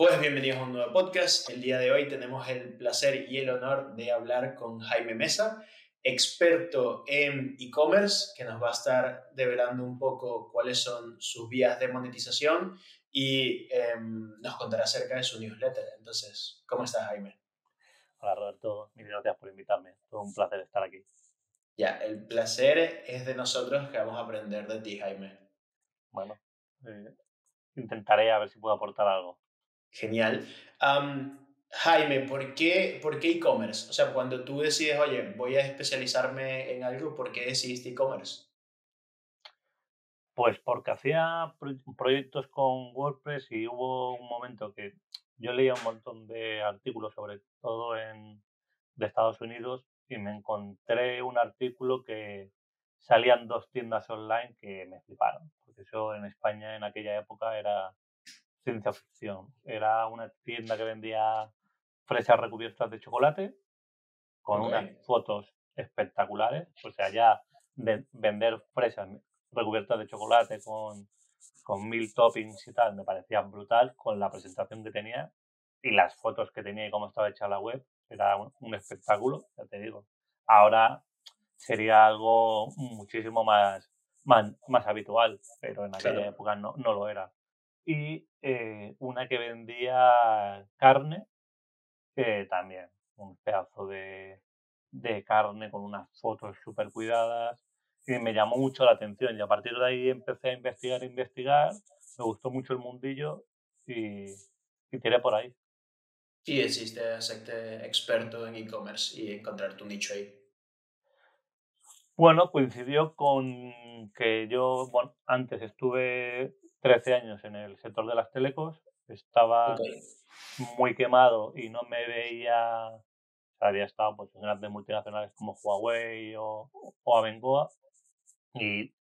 Pues bienvenidos a un nuevo podcast. El día de hoy tenemos el placer y el honor de hablar con Jaime Mesa, experto en e-commerce, que nos va a estar develando un poco cuáles son sus vías de monetización y em, nos contará acerca de su newsletter. Entonces, ¿cómo estás, Jaime? Hola, Roberto. Mil gracias por invitarme. Todo un placer estar aquí. Ya, el placer es de nosotros que vamos a aprender de ti, Jaime. Bueno, eh, intentaré a ver si puedo aportar algo. Genial. Jaime, ¿por qué, ¿por qué e-commerce? O sea, cuando tú decides, oye, voy a especializarme en algo, ¿por qué decidiste e-commerce? Pues porque hacía proyectos con WordPress y hubo un momento que yo leía un montón de artículos, sobre todo en, de Estados Unidos, y me encontré un artículo que salían dos tiendas online que me fliparon, porque eso en España en aquella época era ciencia ficción. Era una tienda que vendía fresas recubiertas de chocolate con unas fotos espectaculares. O sea, ya de vender fresas recubiertas de chocolate con, con mil toppings y tal me parecía brutal con la presentación que tenía y las fotos que tenía y cómo estaba hecha la web. Era un, espectáculo, ya te digo. Ahora sería algo muchísimo más, más, más habitual, pero en aquella época no, no lo era y eh, una que vendía carne, que también, un pedazo de, de carne con unas fotos súper cuidadas y me llamó mucho la atención y a partir de ahí empecé a investigar, investigar, me gustó mucho el mundillo y, y tiré por ahí. Y existe hacerte experto en e-commerce y encontrar tu nicho ahí. Bueno, coincidió con que yo, bueno, antes estuve 13 años en el sector de las telecos, estaba muy quemado y no me veía, había estado pues, en grandes multinacionales como Huawei o, o Abengoa y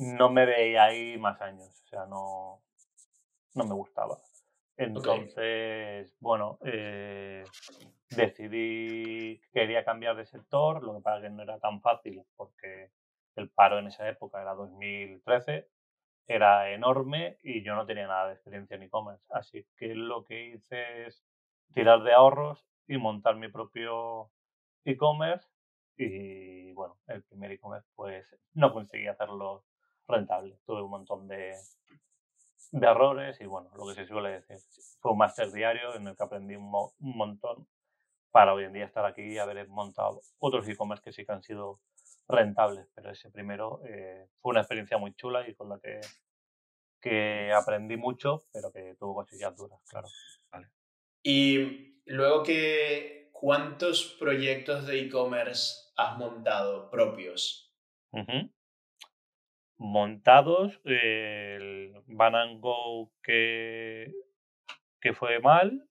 no me veía ahí más años, o sea, no, no me gustaba. Entonces, bueno, eh, decidí que quería cambiar de sector, lo que pasa que no era tan fácil porque el paro en esa época era 2013 era enorme y yo no tenía nada de experiencia en e-commerce. Así que lo que hice es tirar de ahorros y montar mi propio e-commerce. Y bueno, el primer e-commerce pues no conseguí hacerlo rentable. Tuve un montón de, de errores y bueno, lo que se suele decir. Fue un máster diario en el que aprendí un, un montón para hoy en día estar aquí y haber montado otros e-commerce que sí que han sido rentables, pero ese primero eh, fue una experiencia muy chula y con la que, que aprendí mucho, pero que tuvo cosillas duras, claro. Y luego que, ¿cuántos proyectos de e-commerce has montado propios? Montados, el Ban Go que, que fue mal,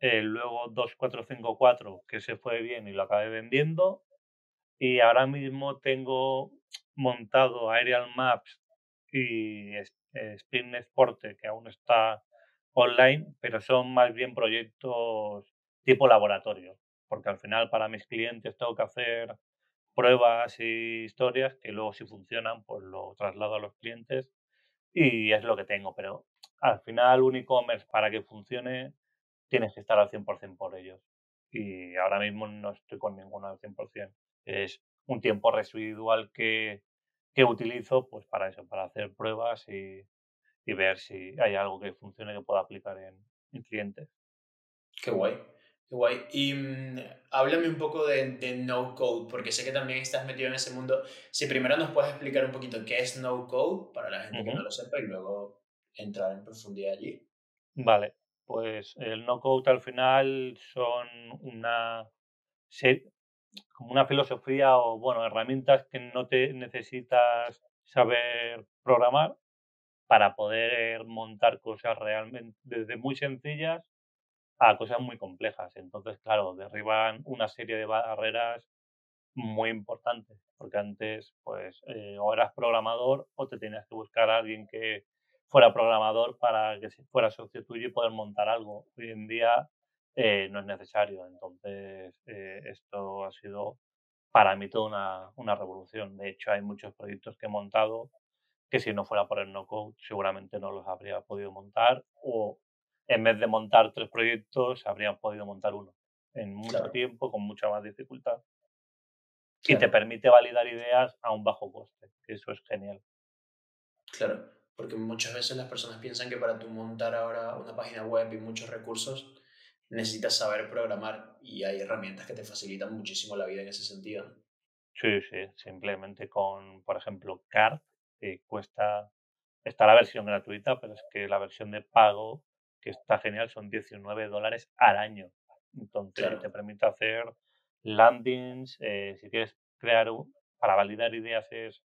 luego 2454 que se fue bien y lo acabé vendiendo, y ahora mismo tengo montado Aerial Maps y Spin Sporte, que aún está online, pero son más bien proyectos tipo laboratorio, porque al final para mis clientes tengo que hacer pruebas y historias que luego si funcionan, pues lo traslado a los clientes y es lo que tengo, pero al final un e-commerce para que funcione tienes que estar al 100% por ellos y ahora mismo no estoy con ninguno al 100% es un tiempo residual que, que utilizo pues para eso, para hacer pruebas y, y, ver si hay algo que funcione que pueda aplicar en, en clientes. Qué guay, qué guay. Y mm, háblame un poco de, de, no code, porque sé que también estás metido en ese mundo. Si primero nos puedes explicar un poquito qué es no code para la gente que no lo sepa y luego entrar en profundidad allí. Vale, pues el no code al final son una como una filosofía o, bueno, herramientas que no te necesitas saber programar para poder montar cosas realmente desde muy sencillas a cosas muy complejas. Entonces, claro, derriban una serie de barreras muy importantes, porque antes, pues, eh, o eras programador o te tenías que buscar a alguien que fuera programador para que fuera socio tuyo y poder montar algo. Hoy en día eh, no es necesario. Entonces, eh, esto ha sido para mí toda una, una, revolución. De hecho, hay muchos proyectos que he montado que si no fuera por el no-code seguramente no los habría podido montar o en vez de montar tres proyectos, habrían podido montar uno en mucho tiempo, con mucha más dificultad. Y te permite validar ideas a un bajo coste, eso es genial. Claro, porque muchas veces las personas piensan que para tú montar ahora una página web y muchos recursos, necesitas saber programar y hay herramientas que te facilitan muchísimo la vida en ese sentido. Sí, sí, simplemente con, por ejemplo, Card, que cuesta, está la versión gratuita, pero es que la versión de pago, que está genial, son 19 dólares al año. Entonces te permite hacer landings, eh, si quieres crear, para validar ideas es,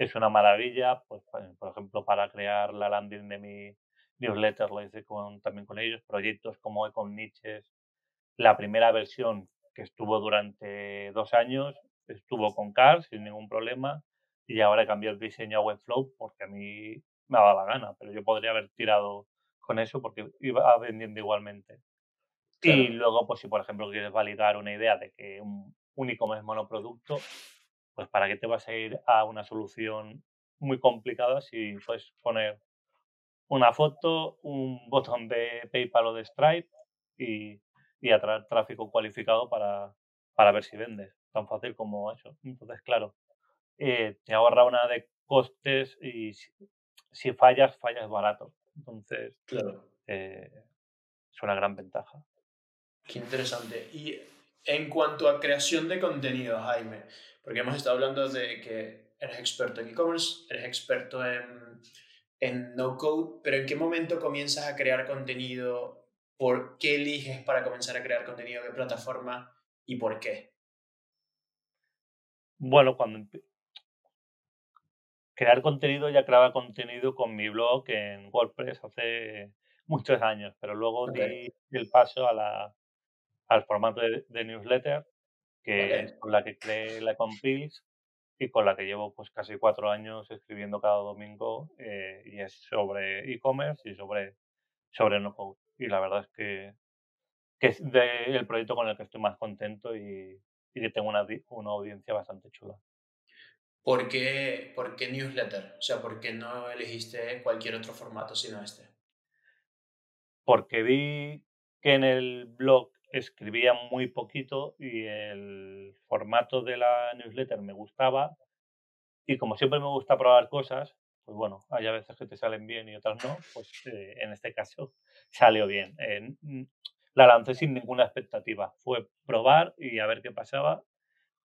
es una maravilla, pues por ejemplo para crear la landing de mi newsletter lo hice con, también con ellos, proyectos como Econ Niches, la primera versión que estuvo durante dos años, estuvo con Cars sin ningún problema y ahora he cambiado el diseño a Webflow porque a mí me dado la gana, pero yo podría haber tirado con eso porque iba vendiendo igualmente. Y luego, pues si por ejemplo quieres validar una idea de que un, un e-commerce monoproducto, pues para qué te vas a ir a una solución muy complicada si puedes poner una foto, un botón de PayPal o de Stripe y, y atraer tráfico cualificado para, para ver si vendes. Tan fácil como eso. Entonces, claro, eh, te ahorra una de costes y si, fallas, fallas barato. Entonces, claro. Eh, es una gran ventaja. Qué interesante. Y en cuanto a creación de contenido, Jaime, porque hemos estado hablando de que eres experto en e-commerce, eres experto en, en no code, pero ¿en qué momento comienzas a crear contenido? ¿Por qué eliges para comenzar a crear contenido? ¿Qué plataforma y por qué? Bueno, cuando crear contenido, ya creaba contenido con mi blog en WordPress hace muchos años, pero luego di el paso a la, al formato de, newsletter, que es con la que creé la Compiles y con la que llevo pues casi cuatro años escribiendo cada domingo eh, y es sobre e-commerce y sobre, sobre no code. Y la verdad es que, que es el proyecto con el que estoy más contento y, y que tengo una, una audiencia bastante chula. ¿Por qué, ¿Por qué newsletter? O sea, ¿por qué no elegiste cualquier otro formato sino este? Porque vi que en el blog escribía muy poquito y el formato de la newsletter me gustaba. Y como siempre me gusta probar cosas, pues bueno, hay a veces que te salen bien y otras no, pues eh, en este caso salió bien. Eh, la lancé sin ninguna expectativa. Fue probar y a ver qué pasaba.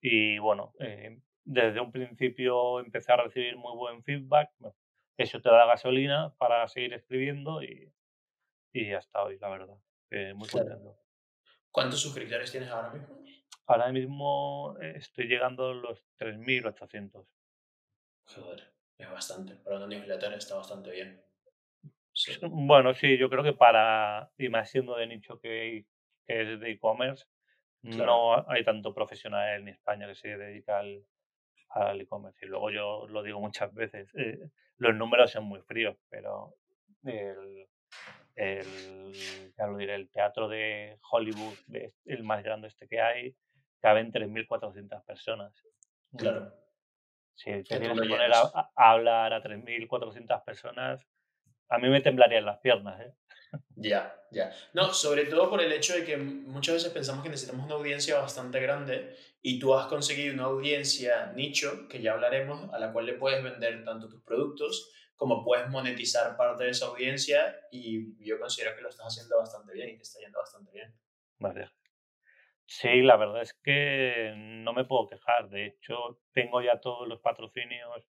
Y bueno, eh, desde un principio empecé a recibir muy buen feedback. Eso te da gasolina para seguir escribiendo y, y hasta hoy, la verdad. muy contento. ¿Cuántos suscriptores tienes ahora mismo? Ahora mismo eh, estoy llegando a los 3.800. Joder, es bastante. Para una newsletter está bastante bien. Bueno, sí, yo creo que para, y más siendo de nicho que, es de e-commerce, no hay tanto profesional en España que se dedica al, al e-commerce. Y luego yo lo digo muchas veces, eh, los números son muy fríos, pero el, el, ya lo diré, el teatro de Hollywood, el más grande este que hay, caben 3.400 personas. Claro. Si te tienes que poner a, hablar a 3.400 personas, a mí me temblarían las piernas. ¿eh? Ya, ya. No, sobre todo por el hecho de que muchas veces pensamos que necesitamos una audiencia bastante grande y tú has conseguido una audiencia nicho, que ya hablaremos, a la cual le puedes vender tanto tus productos como puedes monetizar parte de esa audiencia y yo considero que lo estás haciendo bastante bien y te está yendo bastante bien. Vale. Sí, la verdad es que no me puedo quejar. De hecho, tengo ya todos los patrocinios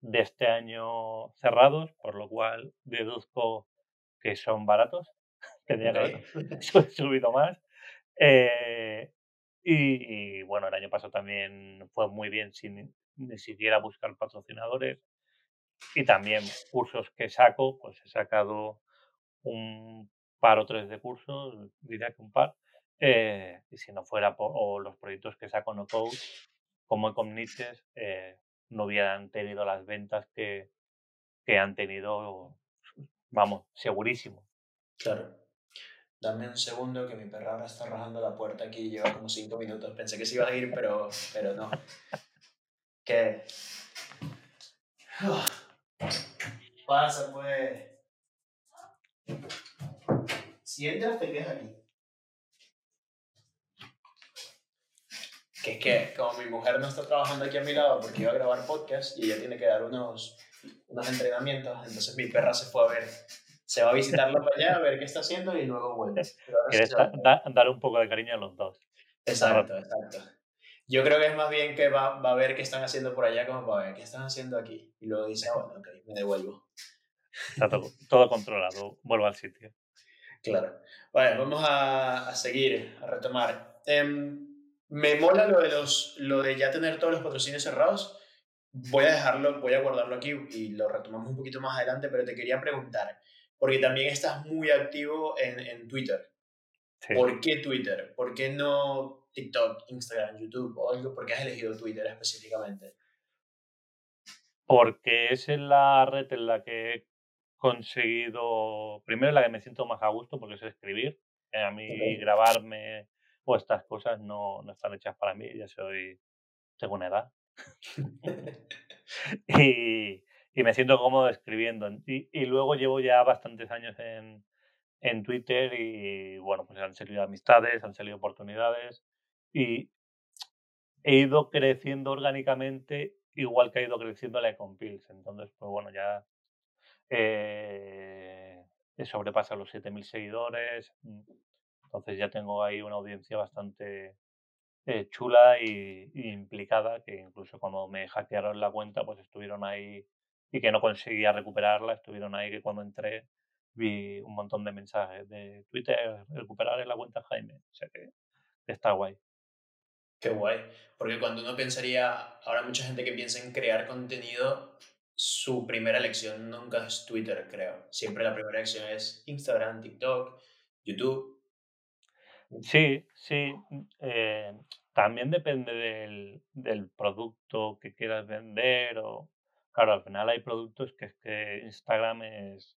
de este año cerrados, por lo cual deduzco que son baratos. Tendría que haber subido más. Eh, y, bueno, el año pasado también fue muy bien sin ni siquiera buscar patrocinadores. Y también cursos que saco, pues he sacado un par o tres de cursos, diría que un par. Eh, y si no fuera por los proyectos que saco no code, como Ecomniches, eh, no hubieran tenido las ventas que, que han tenido, vamos, segurísimo. Claro. Dame un segundo que mi perra ahora está rajando la puerta aquí y lleva como cinco minutos. Pensé que se iba a ir, pero, pero no. ¿Qué? Pasa, pues. Si entras, te quedas aquí. Que es que, como mi mujer no está trabajando aquí a mi lado porque iba a grabar podcast y ella tiene que dar unos, unos entrenamientos, entonces mi perra se fue a ver se va a visitarlo para allá, a ver qué está haciendo y luego vuelve. dar un poco de cariño a los dos. Exacto, exacto. Yo creo que es más bien que va, va, a ver qué están haciendo por allá, como para ver qué están haciendo aquí. Y luego dice, ah, bueno, ok, me devuelvo. Está todo, controlado, vuelvo al sitio. Claro. Bueno, vamos a, a seguir, a retomar. Em, me mola lo de, los, lo de ya tener todos los patrocinios cerrados. Voy a dejarlo, voy a guardarlo aquí y lo retomamos un poquito más adelante, pero te quería preguntar, porque también estás muy activo en, en Twitter. ¿Por qué Twitter? ¿Por qué no TikTok, Instagram, YouTube o algo? ¿Por qué has elegido Twitter específicamente? Porque es la red en la que he conseguido, primero la que me siento más a gusto porque es escribir. Eh, a mí grabarme o estas cosas no, no están hechas para mí, ya soy, tengo una edad. y, y me siento cómodo escribiendo. Y, y luego llevo ya bastantes años en, en Twitter y bueno, pues han salido amistades, han salido oportunidades y he ido creciendo orgánicamente igual que ha ido creciendo la Ecompils. Entonces, pues bueno, ya eh, he sobrepasado los 7.000 seguidores. Mm, entonces ya tengo ahí una audiencia bastante eh, chula y, implicada, que incluso cuando me hackearon la cuenta, pues estuvieron ahí y que no conseguía recuperarla. Estuvieron ahí que cuando entré vi un montón de mensajes de Twitter, recuperar la cuenta Jaime. O sea que está guay. Qué guay. Porque cuando uno pensaría, ahora mucha gente que piensa en crear contenido, su primera elección nunca es Twitter, creo. Siempre la primera elección es Instagram, TikTok, YouTube. Sí, sí. Eh, también depende del, del producto que quieras vender o Claro, al final hay productos que es que Instagram es,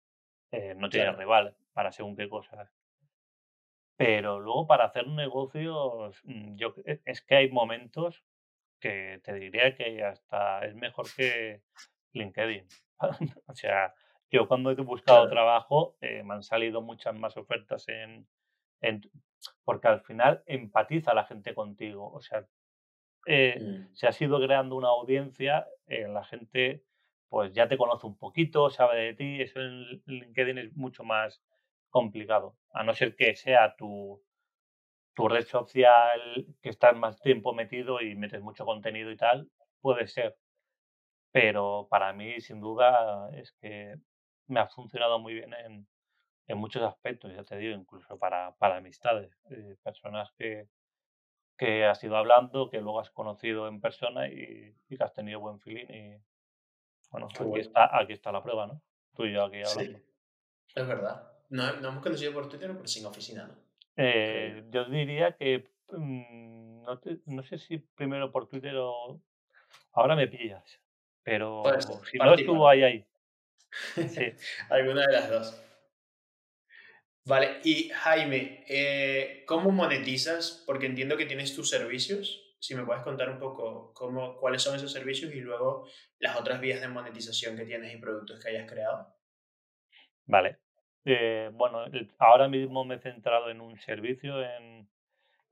eh, no tiene rival para según qué cosas. Pero luego para hacer negocios, mm, yo e, es que hay momentos que te diría que hasta es mejor que LinkedIn. o sea, yo cuando he buscado trabajo eh, me han salido muchas más ofertas en, en, porque al final empatiza la gente contigo. O sea, eh, mm. se ha ido creando una audiencia, eh, la gente pues ya te conoce un poquito, sabe de ti, eso en LinkedIn es mucho más complicado, a no ser que sea tu, tu red social que estás más tiempo metido y metes mucho contenido y tal, puede ser. Pero para mí, sin duda, es que me ha funcionado muy bien en, en muchos aspectos, ya te digo, incluso para, para amistades, eh, personas que, que has ido hablando, que luego has conocido en persona y, que has tenido buen feeling. Y bueno, aquí, Está, aquí está la prueba, ¿no? Tú y yo aquí hablando. Sí, es verdad. No, no hemos conocido por Twitter, pero sin oficina, ¿no? Eh, yo diría que mm, no, no, sé si primero por Twitter o ahora me pillas, pero si no estuvo ahí ahí. Sí. Alguna de las dos. Vale, y Jaime, eh, ¿cómo monetizas? Porque entiendo que tienes tus servicios. Si me puedes contar un poco cómo, cuáles son esos servicios y luego las otras vías de monetización que tienes y productos que hayas creado. Vale. Eh, bueno, ahora mismo me he centrado en un servicio en,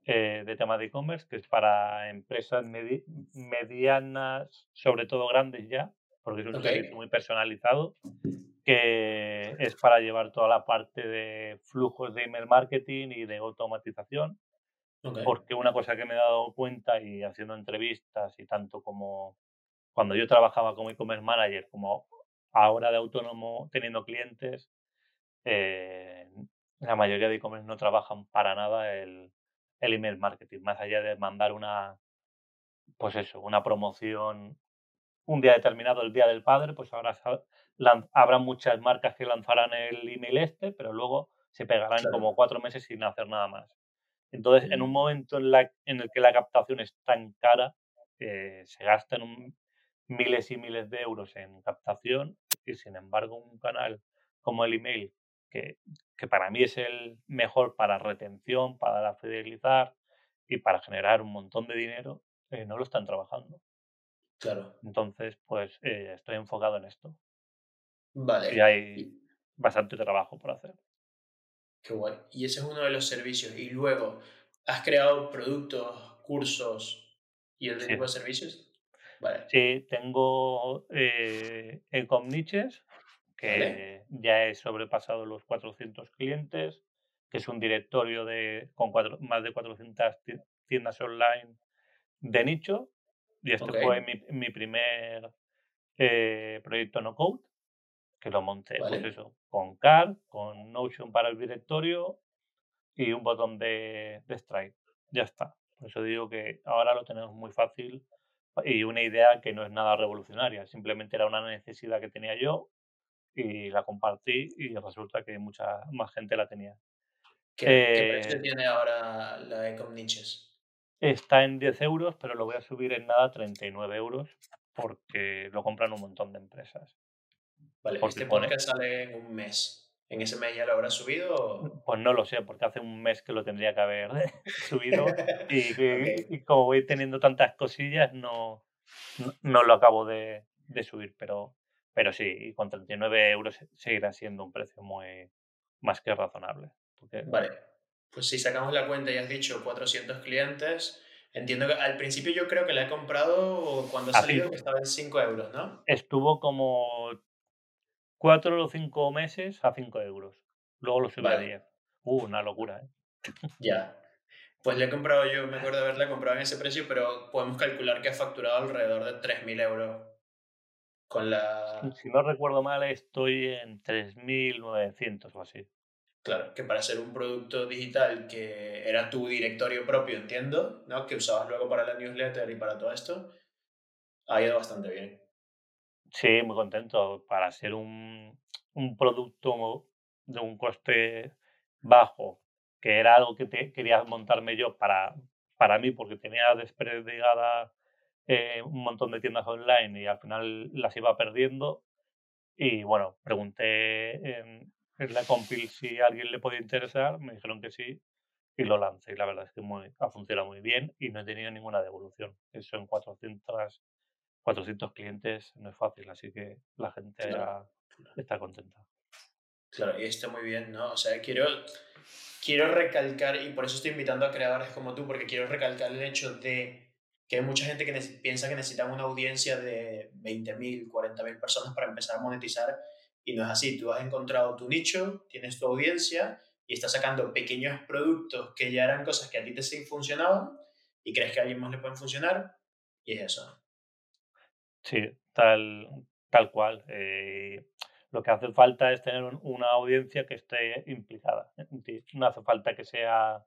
eh, de tema de e-commerce que es para empresas medianas, sobre todo grandes ya, porque es un servicio muy personalizado que es para llevar toda la parte de flujos de email marketing y de automatización. Porque una cosa que me he dado cuenta y haciendo entrevistas y tanto como cuando yo trabajaba como e-commerce manager, como ahora de autónomo teniendo clientes, eh, la mayoría de e-commerce no trabajan para nada el, el email marketing, más allá de mandar una, pues eso, una promoción un día determinado, el Día del Padre, pues ahora habrá muchas marcas que lanzarán el email este, pero luego se pegarán como cuatro meses sin hacer nada más. Entonces, en un mm. momento en, la, en el que la captación es tan cara, eh, se gastan miles y miles de euros en captación y, sin embargo, un canal como el email, que, que para mí es el mejor para retención, para fidelizar y para generar un montón de dinero, eh, no lo están trabajando. Claro. Entonces, pues eh, estoy enfocado en esto. Vale. Y hay bastante trabajo por hacer. Qué guay. Y ese es uno de los servicios. Y luego, ¿has creado productos, cursos y otro tipo de servicios? Vale. Sí, tengo eh, Ecom Niches, que ya he sobrepasado los 400 clientes, que es un directorio de, con más de 400 tiendas online de nicho. Y este fue mi, mi primer eh, proyecto no code, que lo monté pues eso, con CAR, con Notion para el directorio y un botón de, de Stripe. Ya está. Por eso digo que ahora lo tenemos muy fácil y una idea que no es nada revolucionaria, simplemente era una necesidad que tenía yo y la compartí y resulta que mucha más gente la tenía. ¿Qué, precio eh tiene ahora la Ecom Niches? Está en 10 euros, pero lo voy a subir en nada a 39 euros porque lo compran un montón de empresas. Vale, este podcast sale en un mes. ¿En ese mes ya lo habrá subido? Pues no lo sé, porque hace un mes que lo tendría que haber subido y, como voy teniendo tantas cosillas no, no, lo acabo de, subir, pero, pero sí, con 39 euros seguirá siendo un precio muy más que razonable. Vale, pues si sacamos la cuenta y has dicho 400 clientes, entiendo que al principio yo creo que la he comprado cuando salió que estaba en 5 euros, ¿no? Estuvo como 4 o 5 meses a 5 euros. Luego lo subí a 10. Uh, una locura, ¿eh? Ya. Pues le he comprado yo, me acuerdo de haberla comprado en ese precio, pero podemos calcular que ha facturado alrededor de 3.000 euros con la... Si no recuerdo mal, estoy en 3.900 o así. Claro, que para ser un producto digital que era tu directorio propio, entiendo, ¿no? que usabas luego para la newsletter y para todo esto, ha ido bastante bien. Sí, muy contento. Para ser un, un producto de un coste bajo, que era algo que quería montarme yo para, para mí, porque tenía desperdigada eh, un montón de tiendas online y al final las iba perdiendo. Y bueno, pregunté en, es la compil si a alguien le podía interesar, me dijeron que sí y lo lancé. Y la verdad es que muy, ha funcionado muy bien y no he tenido ninguna devolución. Eso en 400, 400 clientes no es fácil, así que la gente está contenta. Claro, y está muy bien, ¿no? O sea, quiero, quiero recalcar, y por eso estoy invitando a creadores como tú, porque quiero recalcar el hecho de que hay mucha gente que piensa que necesita una audiencia de 20.000, 40.000 personas para empezar a monetizar y no es así, tú has encontrado tu nicho, tienes tu audiencia y estás sacando pequeños productos que ya eran cosas que a ti te funcionaban y crees que a alguien más le pueden funcionar y es eso. Sí, tal, tal cual. Eh, lo que hace falta es tener una audiencia que esté implicada. No hace falta que sea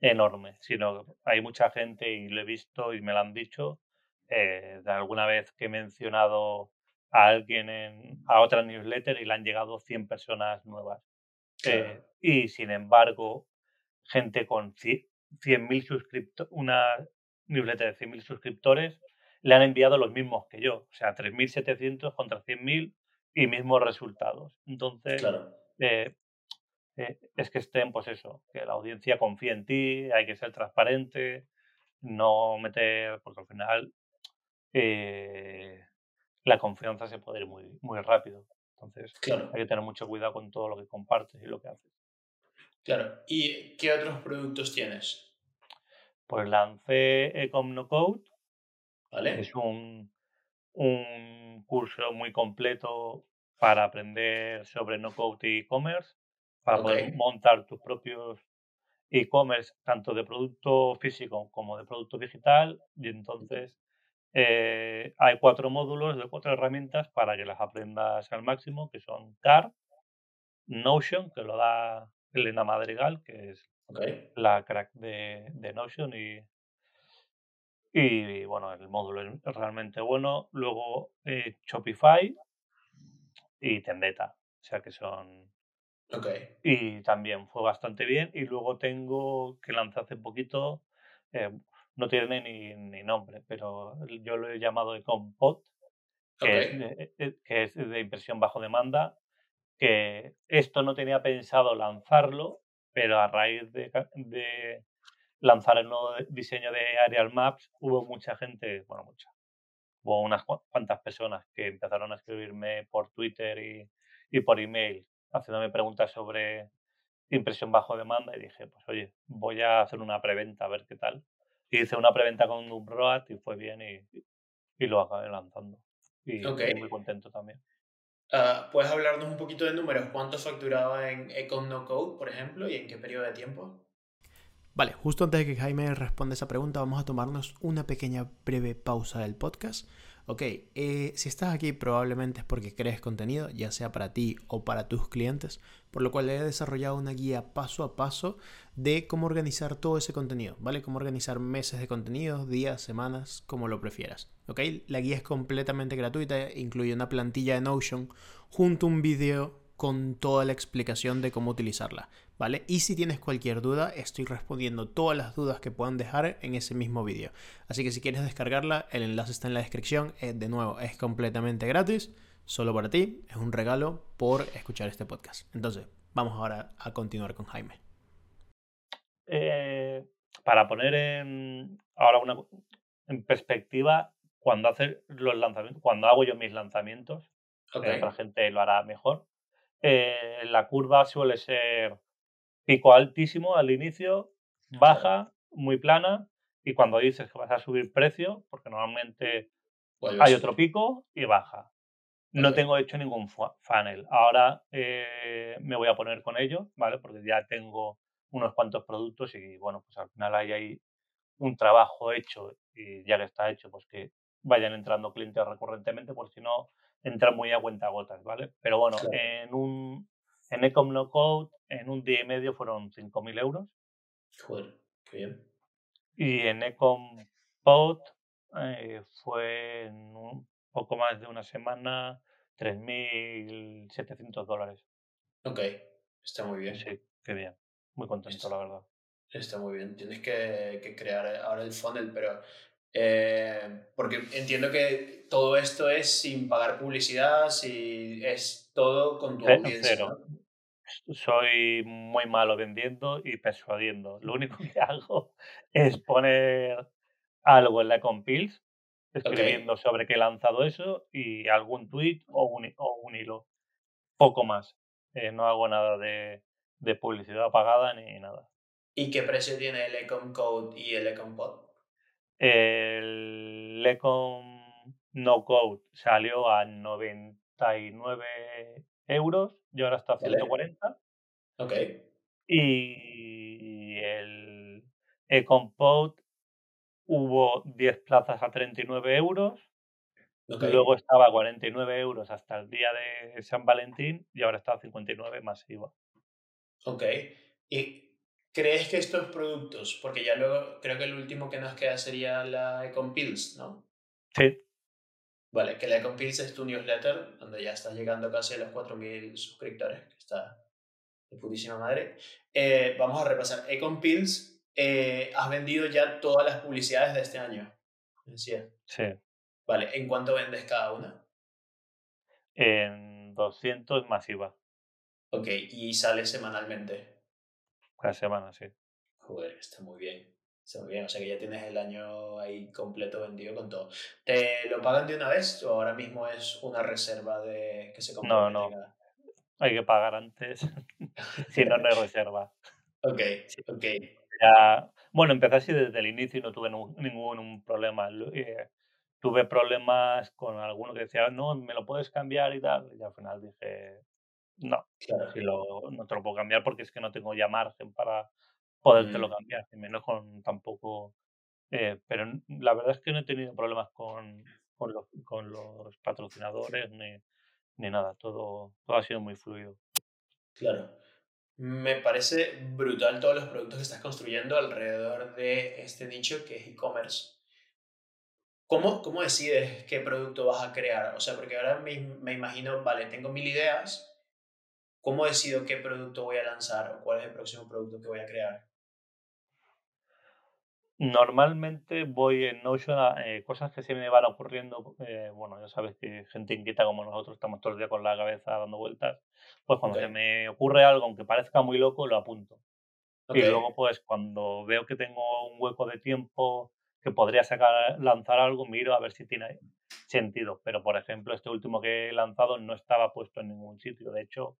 enorme, sino hay mucha gente, y lo he visto y me lo han dicho, eh, de alguna vez que he mencionado a alguien en, a otra newsletter y le han llegado 100 personas nuevas. Eh, y sin embargo, gente con 100.000 suscriptores, una newsletter de 100.000 suscriptores, le han enviado los mismos que yo, o sea, 3.700 contra 100.000 y mismos resultados. Entonces, eh, eh, es que estén, pues eso, que la audiencia confíe en ti, hay que ser transparente, no meter, porque al final la confianza se puede ir muy, muy rápido. Entonces, hay que tener mucho cuidado con todo lo que compartes y lo que haces. Claro. ¿Y qué otros productos tienes? Pues lancé Ecom No Code. ¿Vale? Es un, un curso muy completo para aprender sobre no code y e-commerce, para poder montar tus propios e-commerce, tanto de producto físico como de producto digital. Y entonces eh, hay cuatro módulos de cuatro herramientas para que las aprendas al máximo, que son CAR, Notion, que lo da Elena Madrigal, que es la crack de, Notion y, y, bueno, el módulo es realmente bueno. Luego eh, Shopify y Tendeta, o sea que son... Y también fue bastante bien. Y luego tengo que lanzar hace poquito eh, no tiene ni, ni nombre, pero yo lo he llamado Ecompot, que, es de, eh, que es de impresión bajo demanda, que esto no tenía pensado lanzarlo, pero a raíz de, de lanzar el nuevo diseño de Aerial Maps, hubo mucha gente, bueno, mucha, hubo unas cuantas personas que empezaron a escribirme por Twitter y, y por email, haciéndome preguntas sobre impresión bajo demanda y dije, pues oye, voy a hacer una preventa a ver qué tal. Y hice una preventa con un Road y fue bien y, y lo acabé lanzando. Y estoy muy contento también. Ah, ¿Puedes hablarnos un poquito de números? ¿Cuánto facturaba en Econ No Code, por ejemplo, y en qué periodo de tiempo? Vale, justo antes de que Jaime responda esa pregunta, vamos a tomarnos una pequeña breve pausa del podcast Ok, eh, si estás aquí probablemente es porque crees contenido, ya sea para ti o para tus clientes, por lo cual he desarrollado una guía paso a paso de cómo organizar todo ese contenido, ¿vale? Cómo organizar meses de contenido, días, semanas, como lo prefieras. Ok, la guía es completamente gratuita, incluye una plantilla de Notion junto a un vídeo con toda la explicación de cómo utilizarla, ¿vale? Y si tienes cualquier duda, estoy respondiendo todas las dudas que puedan dejar en ese mismo vídeo. Así que si quieres descargarla, el enlace está en la descripción. Eh, de nuevo, es completamente gratis, solo para ti, es un regalo por escuchar este podcast. Entonces, vamos ahora a continuar con Jaime. Eh, para poner en, ahora una, en perspectiva, cuando hace los lanzamientos, cuando hago yo mis lanzamientos, otra gente lo hará mejor. Eh, la curva suele ser pico altísimo al inicio, baja, muy plana, y cuando dices que vas a subir precio, porque normalmente hay otro pico y baja. No tengo hecho ningún funnel. Ahora eh, me voy a poner con ello, ¿vale? Porque ya tengo unos cuantos productos y, bueno, pues al final hay ahí un trabajo hecho y ya que está hecho, pues que vayan entrando clientes recurrentemente, porque si no, entra muy a cuenta gotas, ¿vale? Pero bueno, en un en Ecom No Code, en un día y medio fueron 5.000 euros. Joder, qué bien. Y en Ecom Pod eh, fue en un poco más de una semana 3.700 dólares. Ok, está muy bien. Sí, qué bien. Muy contento, la verdad. Está muy bien. Tienes que, que crear ahora el funnel, pero eh, porque entiendo que todo esto es sin pagar publicidad, si es todo con tu audiencia. Soy muy malo vendiendo y persuadiendo. Lo único que hago es poner algo en la compils, escribiendo sobre qué he lanzado eso y algún tweet o un, o un hilo. Poco más. Eh, no hago nada de, de publicidad pagada ni nada. ¿Y qué precio tiene el Ecom Code y el Ecom Pod? El Lecom No Code salió a 99 euros y ahora está a 140. Ok. Y el Ecompod hubo 10 plazas a 39 euros. Luego estaba a 49 euros hasta el día de San Valentín y ahora está a 59 masiva. Ok. ¿Y ¿Crees que estos productos, porque ya luego creo que el último que nos queda sería la Ecompills, ¿no? Sí. Vale, que la Ecompills es tu newsletter, donde ya estás llegando casi a los 4.000 suscriptores, que está de putísima madre. Eh, vamos a repasar. Ecompills, eh, has vendido ya todas las publicidades de este año, decía. Sí. Vale, ¿en cuánto vendes cada una? En 200 masiva. Ok, ¿y sale semanalmente? Cada semana, sí. Joder, está muy bien. Está muy bien. O sea que ya tienes el año ahí completo vendido con todo. ¿Te lo pagan de una vez o ahora mismo es una reserva de que se compra? No, no. Hay que pagar antes. si no, no hay reserva. Ok, ok. Ya, bueno, empecé así desde el inicio y no tuve ningún problema. Eh, tuve problemas con alguno que decía, no, me lo puedes cambiar y tal. Y al final dije, no, si lo, no te lo puedo cambiar porque es que no tengo ya margen para podértelo mm. cambiar, y menos con tampoco... Eh, pero la verdad es que no he tenido problemas con, con, los, con los patrocinadores ni, ni nada, todo, todo ha sido muy fluido. Claro. Me parece brutal todos los productos que estás construyendo alrededor de este nicho que es e-commerce. ¿Cómo, ¿Cómo decides qué producto vas a crear? O sea, porque ahora me, me imagino, vale, tengo mil ideas, ¿Cómo decido qué producto voy a lanzar o cuál es el próximo producto que voy a crear? Normalmente voy en Notion a eh, cosas que se me van ocurriendo. Eh, bueno, ya sabes que gente inquieta como nosotros estamos todo el día con la cabeza dando vueltas. Pues cuando se me ocurre algo, aunque parezca muy loco, lo apunto. Y luego, pues cuando veo que tengo un hueco de tiempo que podría sacar, lanzar algo, miro a ver si tiene sentido. Pero, por ejemplo, este último que he lanzado no estaba puesto en ningún sitio. De hecho,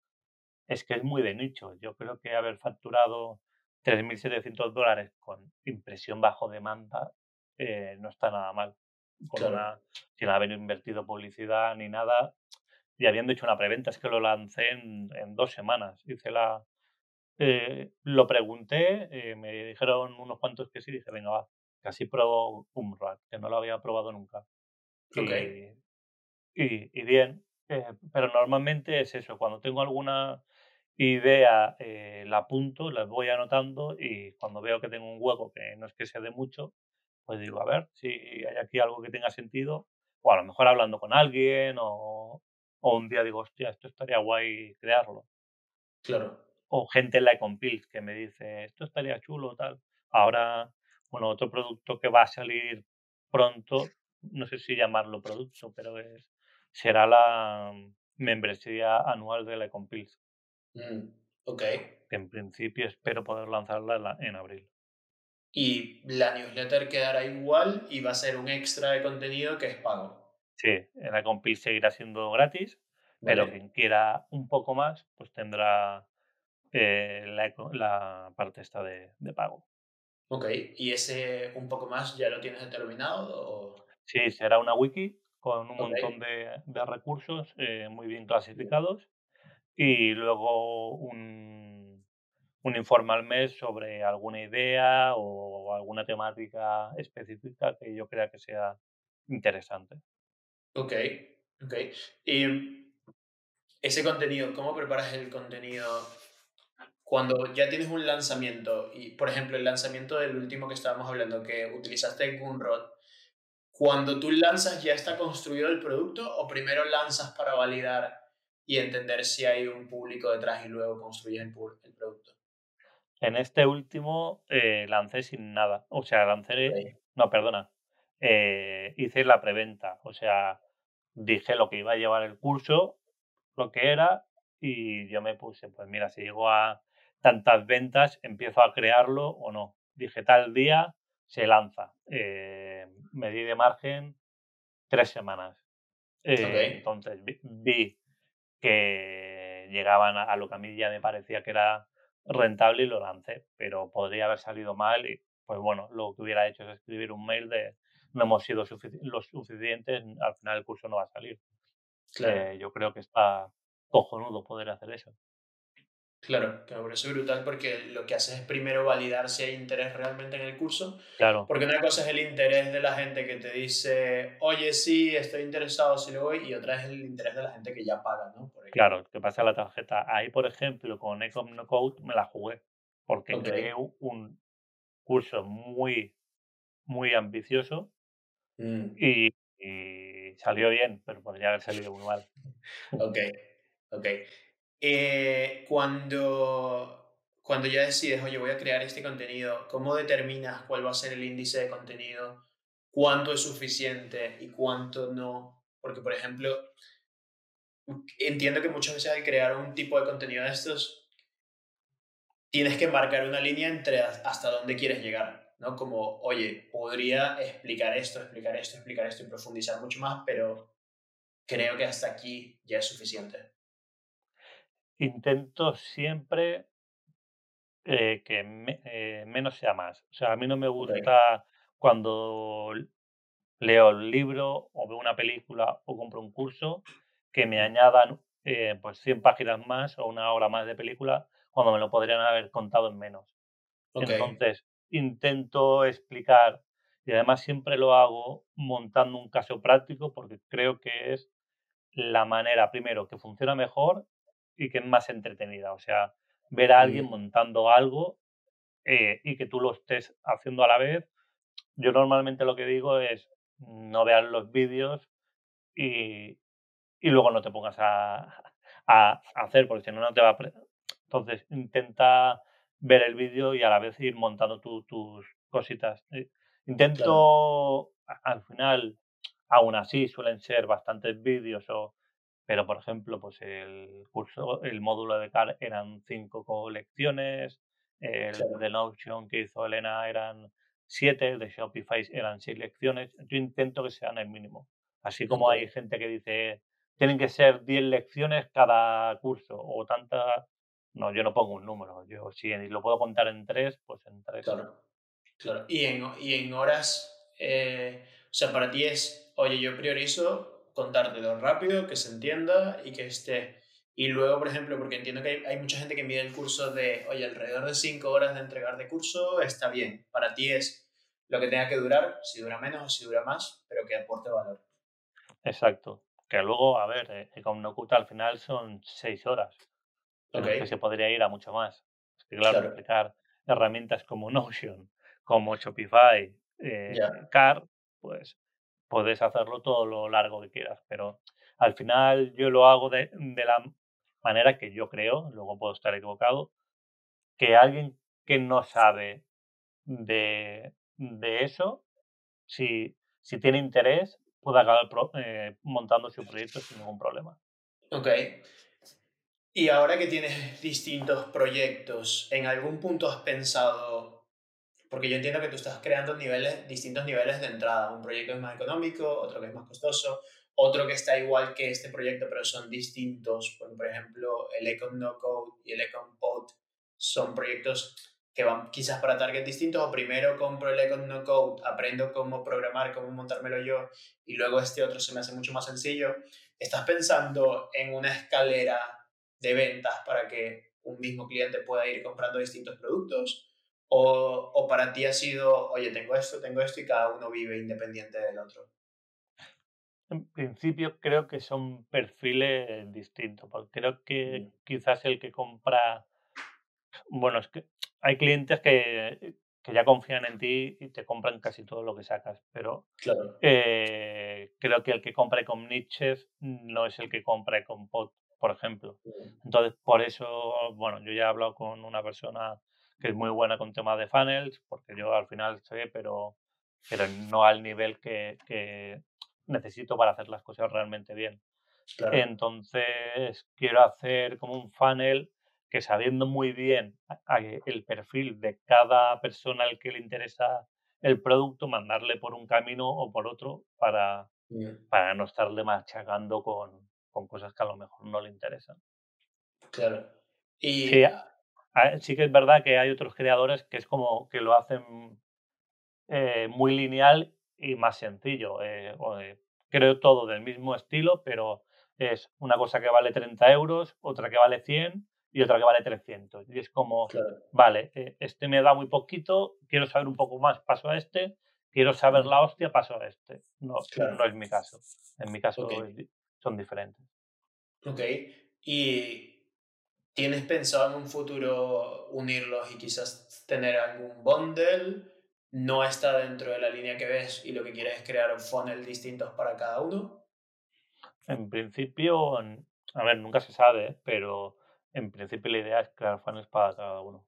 es que es muy de nicho. Yo creo que haber facturado 3.700 dólares con impresión bajo demanda eh, no está nada mal. sin haber invertido publicidad ni nada. Y habiendo hecho una preventa, es que lo lancé en, dos semanas. Hice la, eh, lo pregunté, eh, me dijeron unos cuantos que sí, dije, venga, va, casi pruebo un rat, que no lo había probado nunca. Y, bien, pero normalmente es eso, cuando tengo alguna idea eh, la apunto, la voy anotando y cuando veo que tengo un hueco que no es que sea de mucho, pues digo, a ver si hay aquí algo que tenga sentido, o a lo mejor hablando con alguien, o, o un día digo, hostia, esto estaría guay crearlo. Claro. O gente en la Ecompils que me dice, esto estaría chulo, tal. Ahora, bueno, otro producto que va a salir pronto, no sé si llamarlo producto, pero es, será la membresía anual de la Ecompils. Mm, ok. En principio espero poder lanzarla en abril. Y la newsletter quedará igual y va a ser un extra de contenido que es pago. Sí, la compil seguirá siendo gratis, pero quien quiera un poco más, pues tendrá eh, la, parte esta de, pago. Ok, ¿y ese un poco más ya lo tienes determinado? Sí, será una wiki con un montón de, recursos eh, muy bien clasificados y luego un, un informe al mes sobre alguna idea o alguna temática específica que yo crea que sea interesante. Ok, ok. Y ese contenido, ¿cómo preparas el contenido cuando ya tienes un lanzamiento? Y, por ejemplo, el lanzamiento del último que estábamos hablando, que utilizaste Gunrod, cuando tú lanzas, ¿ya está construido el producto o primero lanzas para validar y entender si hay un público detrás y luego construyes el, producto. En este último eh, lancé sin nada. O sea, lancé. No, perdona. Eh, hice la preventa. O sea, dije lo que iba a llevar el curso, lo que era, y yo me puse, pues mira, si llego a tantas ventas, empiezo a crearlo o no. Dije tal día se lanza. Eh, me di de margen tres semanas. Entonces vi que llegaban a, lo que a mí ya me parecía que era rentable y lo lancé, pero podría haber salido mal y pues bueno, lo que hubiera hecho es escribir un mail de no hemos sido los suficientes, al final el curso no va a salir. Eh, yo creo que está cojonudo poder hacer eso. Claro, que me parece brutal porque lo que haces es primero validar si hay interés realmente en el curso. Claro. Porque una cosa es el interés de la gente que te dice, oye, sí, estoy interesado si lo voy, y otra es el interés de la gente que ya paga, ¿no? claro, que pasa la tarjeta. Ahí, por ejemplo, con Ecom No Code me la jugué porque creé un curso muy, muy ambicioso mm. y, y, salió bien, pero podría haber salido muy mal. ok, ok. Eh, cuando, cuando ya decides, oye, voy a crear este contenido, ¿cómo determinas cuál va a ser el índice de contenido? ¿Cuánto es suficiente y cuánto no? Porque, por ejemplo, entiendo que muchas veces al crear un tipo de contenido de estos, tienes que marcar una línea entre hasta dónde quieres llegar, ¿no? Como, oye, podría explicar esto, explicar esto, explicar esto y profundizar mucho más, pero creo que hasta aquí ya es suficiente intento siempre eh, que eh, menos sea más. O sea, a mí no me gusta cuando leo el libro o veo una película o compro un curso que me añadan eh, pues 100 páginas más o una hora más de película cuando me lo podrían haber contado en menos. Entonces, intento explicar y además siempre lo hago montando un caso práctico porque creo que es la manera, primero, que funciona mejor y que es más entretenida. O sea, ver a alguien montando algo eh, y que tú lo estés haciendo a la vez. Yo normalmente lo que digo es no veas los vídeos y, y luego no te pongas a, a, hacer, porque si no, no te va a... Entonces, intenta ver el vídeo y a la vez ir montando tus cositas. Eh, intento, al final, aún así, suelen ser bastantes vídeos o pero, por ejemplo, pues el curso, el módulo de CAR eran cinco colecciones, el de Notion que hizo Elena eran siete, el de Shopify eran seis lecciones. Yo intento que sean el mínimo. Así como hay gente que dice, tienen que ser diez lecciones cada curso o tanta, no, yo no pongo un número. Yo si lo puedo contar en tres, pues en tres. Claro, claro. Y en, y en horas, eh, o sea, para ti es, oye, yo priorizo contártelo rápido, que se entienda y que esté. Y luego, por ejemplo, porque entiendo que hay, hay, mucha gente que mide el curso de, oye, alrededor de cinco horas de entregar de curso está bien. Para ti es lo que tenga que durar, si dura menos o si dura más, pero que aporte valor. Exacto. Que luego, a ver, eh, con Nokuta al final son seis horas. Que se podría ir a mucho más. Es que, claro, explicar herramientas como Notion, como Shopify, eh, Car, pues puedes hacerlo todo lo largo que quieras, pero al final yo lo hago de, de la manera que yo creo, luego puedo estar equivocado, que alguien que no sabe de, de eso, si, si tiene interés, puede acabar eh, montando su proyecto sin ningún problema. Ok. Y ahora que tienes distintos proyectos, ¿en algún punto has pensado, porque yo entiendo que tú estás creando niveles, distintos niveles de entrada, un proyecto es más económico, otro que es más costoso, otro que está igual que este proyecto, pero son distintos, por ejemplo, el Econ No Code y el Econ Pod son proyectos que van quizás para targets distintos, o primero compro el Econ No Code, aprendo cómo programar, cómo montármelo yo, y luego este otro se me hace mucho más sencillo. ¿Estás pensando en una escalera de ventas para que un mismo cliente pueda ir comprando distintos productos? ¿O, o para ti ha sido, oye, tengo esto, tengo esto y cada uno vive independiente del otro? En principio creo que son perfiles distintos, porque creo que quizás el que compra, bueno, es que hay clientes que, que, ya confían en ti y te compran casi todo lo que sacas, pero eh, creo que el que compra con niches no es el que compra con pot, por ejemplo. Entonces, por eso, bueno, yo ya he hablado con una persona que es muy buena con temas de funnels, porque yo al final sé, pero, pero no al nivel que, que necesito para hacer las cosas realmente bien. Entonces, quiero hacer como un funnel que sabiendo muy bien el perfil de cada persona al que le interesa el producto, mandarle por un camino o por otro para, para no estarle machacando con, con, cosas que a lo mejor no le interesan. Claro. Y... Sí, sí, que es verdad que hay otros creadores que es como que lo hacen eh, muy lineal y más sencillo. Eh, eh, creo todo del mismo estilo, pero es una cosa que vale 30 euros, otra que vale 100 y otra que vale 300. Y es como, vale, eh, este me da muy poquito, quiero saber un poco más, paso a este, quiero saber la hostia, paso a este. No, no es mi caso. En mi caso son diferentes. Ok. ¿Y tienes pensado en un futuro unirlos y quizás tener algún bundle? ¿No está dentro de la línea que ves y lo que quieres es crear un funnel distintos para cada uno? En principio, a ver, nunca se sabe, pero en principio la idea es crear funnels para cada uno.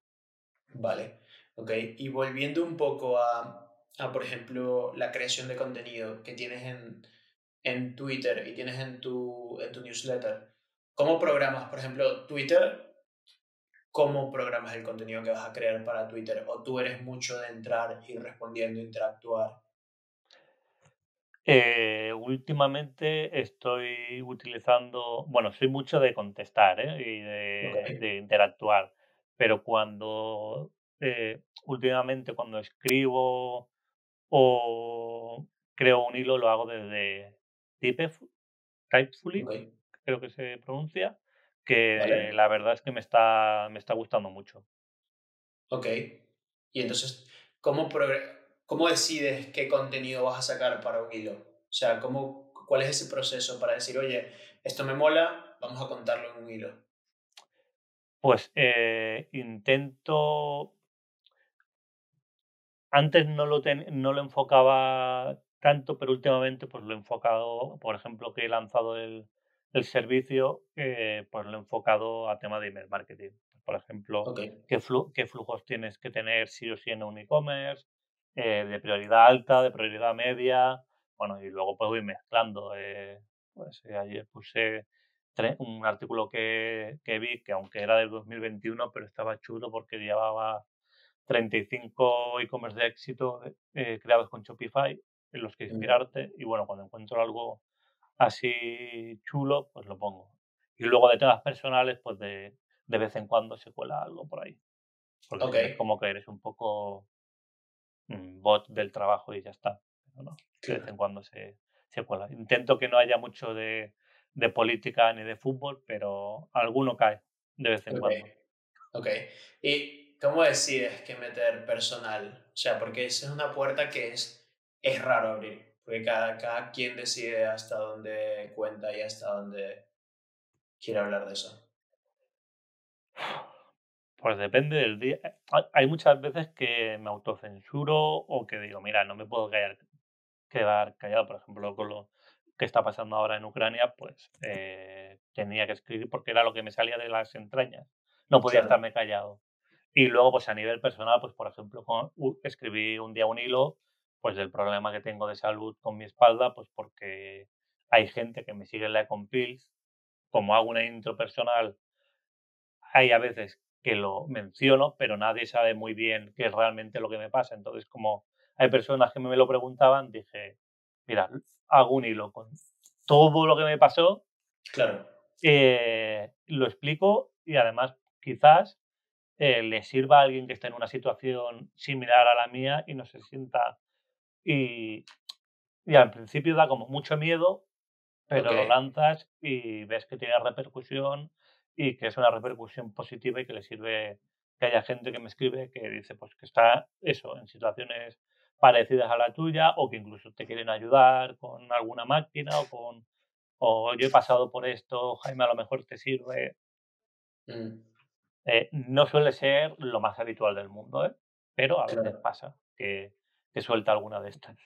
Vale, ok. Y volviendo un poco a, a por ejemplo, la creación de contenido que tienes en, en Twitter y tienes en tu, en tu newsletter, ¿cómo programas, por ejemplo, Twitter? ¿Cómo programas el contenido que vas a crear para Twitter? ¿O tú eres mucho de entrar, ir respondiendo, interactuar? Eh, últimamente estoy utilizando, bueno, soy mucho de contestar ¿eh? y de, interactuar, pero cuando eh, últimamente cuando escribo o creo un hilo lo hago desde Typefully, creo que se pronuncia, que la verdad es que me está, me está gustando mucho. Ok. Y entonces, ¿cómo, ¿cómo decides qué contenido vas a sacar para un hilo? O sea, ¿cómo, ¿cuál es ese proceso para decir, oye, esto me mola, vamos a contarlo en un hilo? Pues eh, intento... Antes no lo, no lo enfocaba tanto, pero últimamente pues lo he enfocado, por ejemplo, que he lanzado el, el servicio, eh, pues lo he enfocado a tema de email marketing. Por ejemplo, qué, qué, flujos tienes que tener sí o sí en un e-commerce, eh, de prioridad alta, de prioridad media, bueno, y luego puedo ir mezclando. Eh, pues eh, ayer puse un artículo que, que, vi que aunque era del 2021, pero estaba chulo porque llevaba 35 e-commerce de éxito creados con Shopify en los que inspirarte y bueno, cuando encuentro algo así chulo, pues lo pongo. Y luego de temas personales, pues de de vez en cuando se cuela algo por ahí. Porque es como que eres un poco bot del trabajo y ya está. de vez en cuando se, se cuela. Intento que no haya mucho de, de, política ni de fútbol, pero alguno cae de vez en cuando. Ok. ¿Y cómo decides que meter personal? O sea, porque esa es una puerta que es, es raro abrir. Porque cada, cada quien decide hasta dónde cuenta y hasta dónde quiere hablar de eso. Pues depende del día. Hay muchas veces que me autocensuro o que digo, mira, no me puedo quedar callado, por ejemplo, con lo que está pasando ahora en Ucrania, pues eh, tenía que escribir porque era lo que me salía de las entrañas. No podía estarme callado. Y luego, pues a nivel personal, pues por ejemplo, escribí un día un hilo, pues del problema que tengo de salud con mi espalda, pues porque hay gente que me sigue en la Ecompils, como hago una intro personal, hay a veces que lo menciono, pero nadie sabe muy bien qué es realmente lo que me pasa. Entonces, como hay personas que me lo preguntaban, dije, mira, hago un hilo con todo lo que me pasó. Claro. Eh, lo explico y además quizás eh, le sirva a alguien que esté en una situación similar a la mía y no se sienta. Y, y al principio da como mucho miedo, pero lo lanzas y ves que tiene repercusión y que es una repercusión positiva y que le sirve que haya gente que me escribe que dice pues que está eso en situaciones parecidas a la tuya o que incluso te quieren ayudar con alguna máquina o con o yo he pasado por esto, Jaime, a lo mejor te sirve. Mm. Eh, no suele ser lo más habitual del mundo, ¿eh? pero a veces pasa que, que suelta alguna de estas.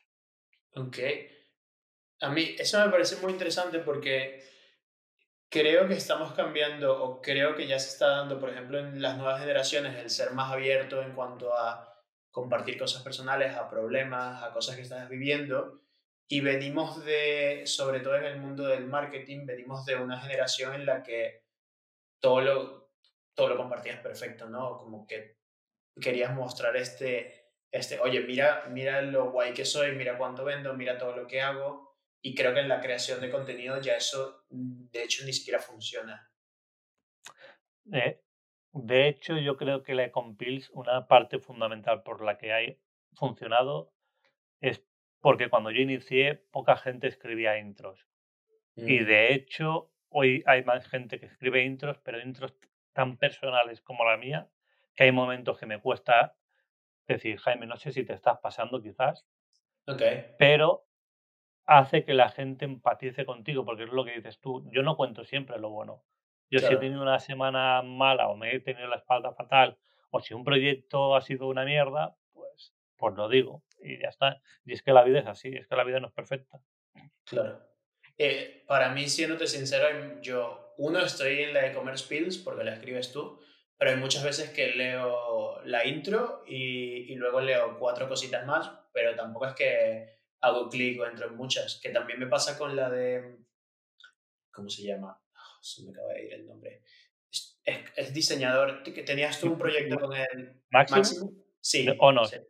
Ok. A mí eso me parece muy interesante porque creo que estamos cambiando o creo que ya se está dando, por ejemplo, en las nuevas generaciones, el ser más abierto en cuanto a compartir cosas personales, a problemas, a cosas que estás viviendo. Y venimos de, sobre todo en el mundo del marketing, venimos de una generación en la que todo lo, todo lo compartías perfecto, ¿no? Como que querías mostrar este, este, oye, mira, mira lo guay que soy, mira cuánto vendo, mira todo lo que hago. Y creo que en la creación de contenido ya eso, de hecho, ni siquiera funciona. Eh, de hecho, yo creo que la Ecompils, una parte fundamental por la que ha funcionado, es porque cuando yo inicié, poca gente escribía intros. Y mm. de hecho, hoy hay más gente que escribe intros, pero intros tan personales como la mía, que hay momentos que me cuesta decir, Jaime, no sé si te estás pasando quizás, okay. pero hace que la gente empatice contigo, porque es lo que dices tú. Yo no cuento siempre lo bueno. Yo si he tenido una semana mala o me he tenido la espalda fatal o si un proyecto ha sido una mierda, pues, pues lo digo y ya está. Y es que la vida es así, es que la vida no es perfecta. Claro. Eh, para mí, siéndote sincero, yo, uno, estoy en la e-commerce pills porque la escribes tú, pero hay muchas veces que leo la intro y, y luego leo cuatro cositas más, pero tampoco es que hago clic o entro en muchas, que también me pasa con la de, ¿cómo se llama? Ah, se me acaba de ir el nombre. Es, diseñador, que tenías tú un proyecto con el Máximo. Sí. Onos.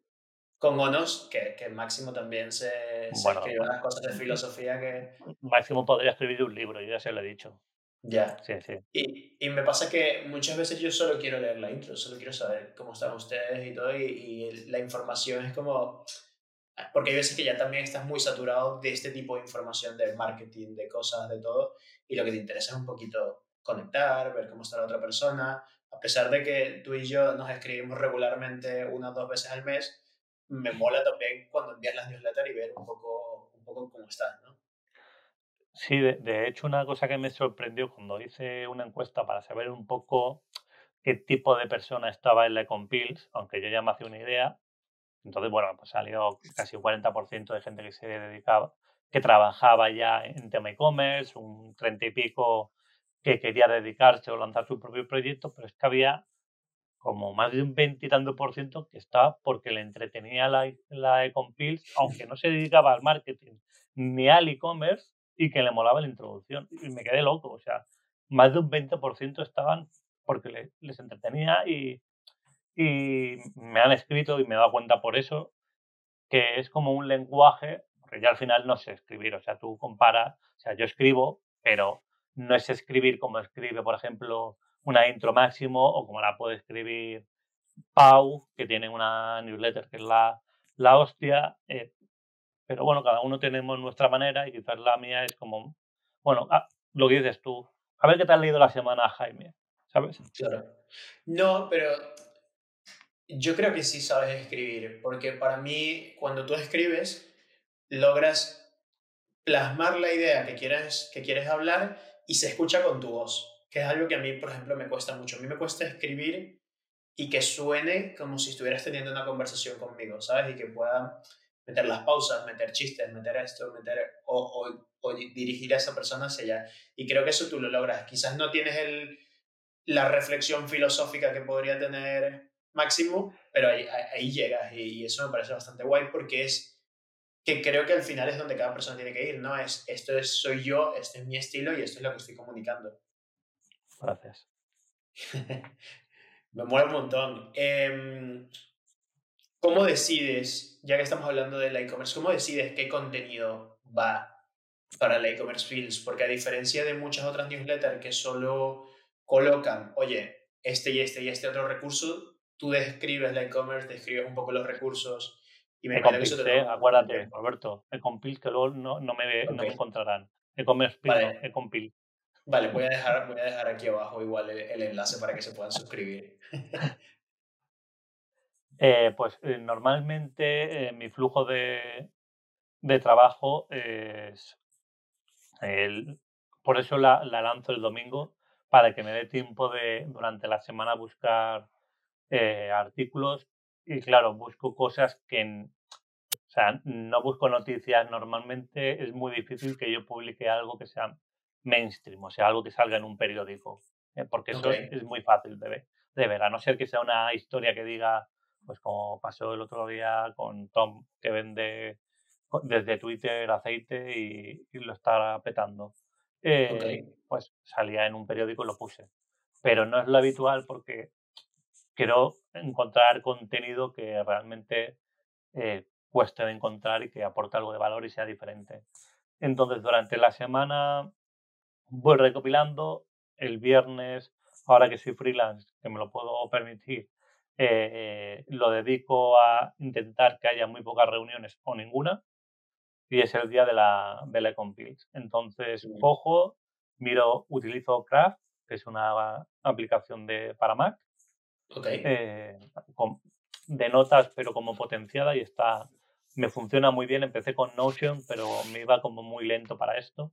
Con Onos, que, que Máximo también se, escribe unas cosas de filosofía que... Máximo podría escribir un libro, yo ya se lo he dicho. Ya. Sí, sí. Y, y, me pasa que muchas veces yo solo quiero leer la intro, solo quiero saber cómo están ustedes y todo, y, y la información es como porque hay veces que ya también estás muy saturado de este tipo de información del marketing, de cosas, de todo, y lo que te interesa es un poquito conectar, ver cómo está la otra persona. A pesar de que tú y yo nos escribimos regularmente una o dos veces al mes, me mola también cuando envías las newsletters y ver un poco, un poco cómo estás, ¿no? Sí, de, de, hecho una cosa que me sorprendió cuando hice una encuesta para saber un poco qué tipo de persona estaba en la Compils, aunque yo ya me hacía una idea, entonces, bueno, pues salió casi un 40% de gente que se dedicaba, que trabajaba ya en tema e-commerce, un 30 y pico que quería dedicarse o lanzar su propio proyecto, pero es que había como más de un 20 y tanto por ciento que estaba porque le entretenía la, la e-compils, aunque no se dedicaba al marketing ni al e-commerce y que le molaba la introducción. Y me quedé loco, o sea, más de un 20% estaban porque les entretenía y, y me han escrito y me he dado cuenta por eso que es como un lenguaje, porque yo al final no sé escribir, o sea, tú comparas, o sea, yo escribo, pero no es escribir como escribe, por ejemplo, una intro máximo o como la puede escribir Pau, que tiene una newsletter que es la, la hostia. Eh, pero bueno, cada uno tenemos nuestra manera y quizás la mía es como, bueno, ah, lo que dices tú. A ver qué te has leído la semana, Jaime. ¿Sabes? No, pero yo creo que sí sabes escribir, porque para mí, cuando tú escribes, logras plasmar la idea que quieres, que quieres hablar y se escucha con tu voz, que es algo que a mí, por ejemplo, me cuesta mucho. A mí me cuesta escribir y que suene como si estuvieras teniendo una conversación conmigo, ¿sabes? Y que pueda meter las pausas, meter chistes, meter esto, meter o, o, dirigir a esa persona hacia allá. Y creo que eso tú lo logras. Quizás no tienes el, la reflexión filosófica que podría tener Máximo, pero ahí, ahí llegas y, eso me parece bastante guay porque es que creo que al final es donde cada persona tiene que ir, ¿no? Es esto es, soy yo, este es mi estilo y esto es lo que estoy comunicando. Gracias. me mueve un montón. Em, ¿Cómo decides, ya que estamos hablando del e-commerce, cómo decides qué contenido va para el e-commerce Fields? Porque a diferencia de muchas otras newsletters que solo colocan, oye, este y este y este otro recurso, tú describes la e-commerce, describes un poco los recursos y me que eso te Acuérdate, Roberto, e-compil que luego no, no, me, no me encontrarán. E-commerce vale. e-compil. Vale, voy a, dejar, voy a dejar aquí abajo igual el, enlace para que se puedan suscribir. eh, pues eh, normalmente eh, mi flujo de, de trabajo es... El, por eso la, la lanzo el domingo, para que me dé tiempo de durante la semana buscar eh, artículos. Y claro, busco cosas que, o sea, no busco noticias. Normalmente, es muy difícil que yo publique algo que sea mainstream, o sea, algo que salga en un periódico, porque eso es, muy fácil de ver, de ver, a no ser que sea una historia que diga, pues como pasó el otro día con Tom, que vende desde Twitter aceite y, lo está petando. Eh, pues salía en un periódico y lo puse. Pero no es lo habitual porque quiero encontrar contenido que realmente eh, cueste de encontrar y que aporte algo de valor y sea diferente. Entonces, durante la semana voy recopilando. El viernes, ahora que soy freelance, que me lo puedo permitir, eh, lo dedico a intentar que haya muy pocas reuniones o ninguna. Y es el día de la, de la Entonces, cojo, miro, utilizo Craft, que es una aplicación de, para Mac, eh, de notas, pero como potenciada y está, me funciona muy bien. Empecé con Notion, pero me iba como muy lento para esto.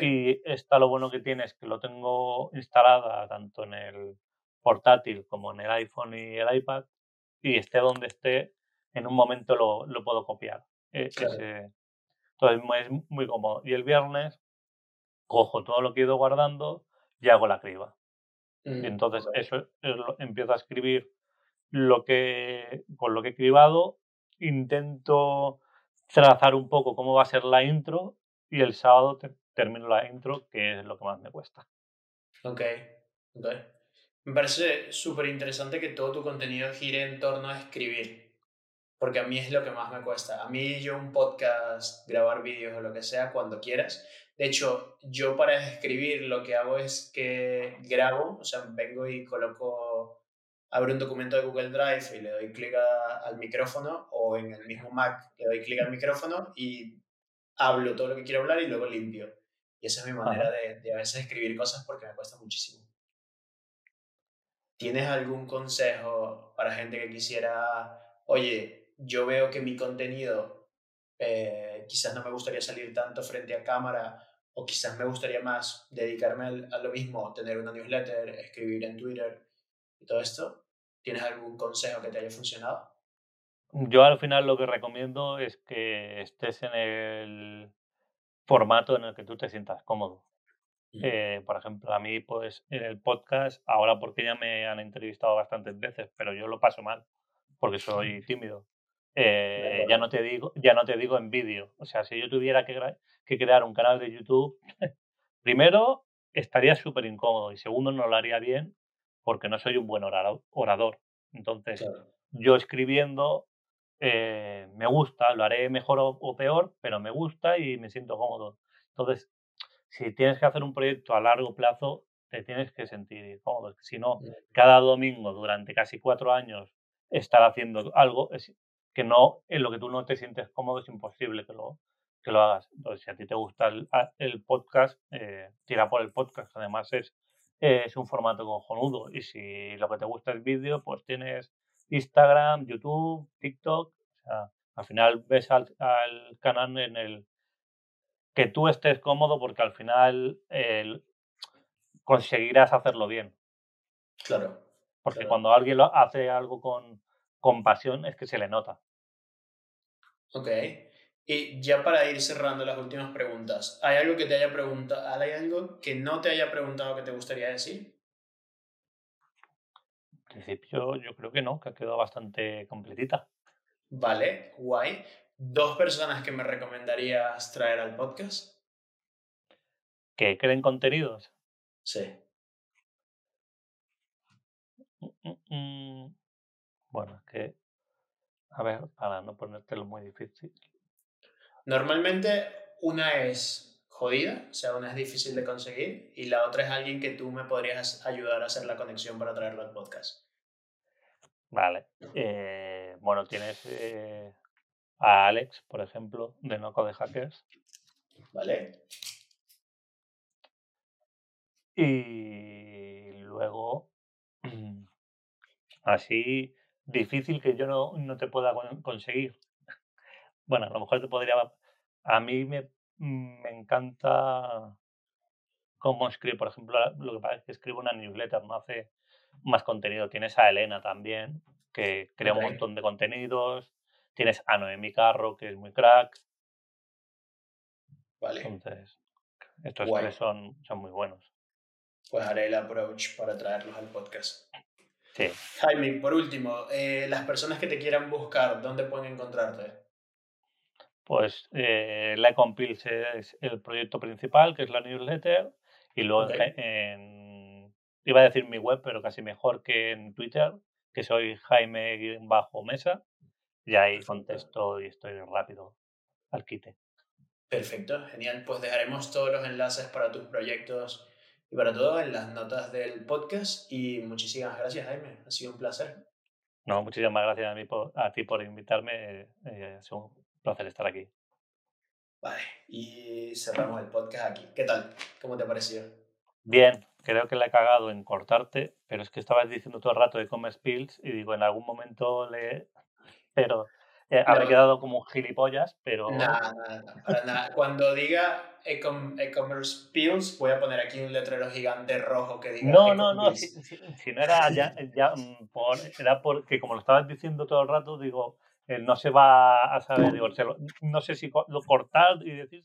Y está lo bueno que tiene es que lo tengo instalada tanto en el portátil como en el iPhone y el iPad y esté donde esté, en un momento lo, lo puedo copiar. E, entonces es muy cómodo. Y el viernes cojo todo lo que he ido guardando y hago la criba. Mm, entonces eso empiezo a escribir lo que, con lo que he cribado, intento trazar un poco cómo va a ser la intro y el sábado termino la intro, que es lo que más me cuesta. Ok, ok. Me parece súper interesante que todo tu contenido gire en torno a escribir, porque a mí es lo que más me cuesta. A mí yo un podcast, grabar vídeos o lo que sea, cuando quieras, de hecho, yo para escribir lo que hago es que grabo, o sea, vengo y coloco, abro un documento de Google Drive y le doy clic al micrófono o en el mismo Mac le doy clic al micrófono y hablo todo lo que quiero hablar y luego limpio. Y esa es mi manera de, de a veces escribir cosas porque me cuesta muchísimo. ¿Tienes algún consejo para gente que quisiera, oye, yo veo que mi contenido eh, quizás no me gustaría salir tanto frente a cámara o quizás me gustaría más dedicarme a lo mismo, tener una newsletter, escribir en Twitter y todo esto. ¿Tienes algún consejo que te haya funcionado? Yo al final lo que recomiendo es que estés en el formato en el que tú te sientas cómodo. Eh, por ejemplo, a mí, pues en el podcast, ahora porque ya me han entrevistado bastantes veces, pero yo lo paso mal porque soy tímido. Eh, ya no te digo, ya no te digo en vídeo. O sea, si yo tuviera que, que crear un canal de YouTube, primero estaría súper incómodo y segundo no lo haría bien porque no soy un buen orador. Entonces, yo escribiendo eh, me gusta, lo haré mejor o, peor, pero me gusta y me siento cómodo. Entonces, si tienes que hacer un proyecto a largo plazo, te tienes que sentir cómodo. Si no, cada domingo durante casi cuatro años estar haciendo algo es que no, en lo que tú no te sientes cómodo es imposible que lo, que lo hagas. Entonces, si a ti te gusta el, podcast, eh, tira por el podcast. Además, es, es un formato cojonudo. Y si lo que te gusta es vídeo, pues tienes Instagram, YouTube, TikTok. O sea, al final ves al, canal en el que tú estés cómodo porque al final conseguirás hacerlo bien. Claro. Porque cuando alguien lo hace algo con, con pasión es que se le nota. Ok. Y ya para ir cerrando las últimas preguntas, ¿hay algo que te haya preguntado, hay algo que no te haya preguntado que te gustaría decir? En principio yo creo que no, que ha quedado bastante completita. Vale, guay. ¿Dos personas que me recomendarías traer al podcast? ¿Que creen contenidos? Sí. Mm, mm, mm. Bueno, es que, a ver, para no ponértelo muy difícil. Normalmente una es jodida, o sea, una es difícil de conseguir y la otra es alguien que tú me podrías ayudar a hacer la conexión para traerlo al podcast. Vale. Eh, bueno, tienes eh, a Alex, por ejemplo, de Noco de Hackers. Vale. Y luego, así difícil que yo no, no te pueda conseguir. Bueno, a lo mejor te podría a mí me, mm, me encanta cómo escribe, por ejemplo, lo que pasa es que escribe una newsletter, no hace más contenido. Tienes a Elena también, que crea un montón de contenidos. Tienes a Noemi Carro, que es muy crack. Vale. Entonces, estos tres son, son muy buenos. Pues haré el approach para traerlos al podcast. Sí. Jaime, por último, eh, las personas que te quieran buscar, ¿dónde pueden encontrarte? pues eh, la Compils es el proyecto principal, que es la newsletter, y luego en, iba a decir mi web, pero casi mejor que en Twitter, que soy Jaime bajo mesa, y ahí contesto y estoy rápido al quite. Perfecto, genial. Pues dejaremos todos los enlaces para tus proyectos y para todo en las notas del podcast. Y muchísimas gracias, Jaime. Ha sido un placer. No, muchísimas gracias a, mí a ti por invitarme. Eh, placer estar aquí. Vale, y cerramos el podcast aquí. ¿Qué tal? ¿Cómo te ha parecido? Bien, creo que le he cagado en cortarte, pero es que estabas diciendo todo el rato de e-commerce pills y digo, en algún momento le... Pero eh, habré quedado como gilipollas, pero... Nada, nada, nada. Cuando diga e-commerce pills, voy a poner aquí un letrero gigante rojo que diga... No, no, no, si, no era ya, ya mm, por, era porque como lo estabas diciendo todo el rato, digo, no se va a saber, digo, no sé si lo cortar y decir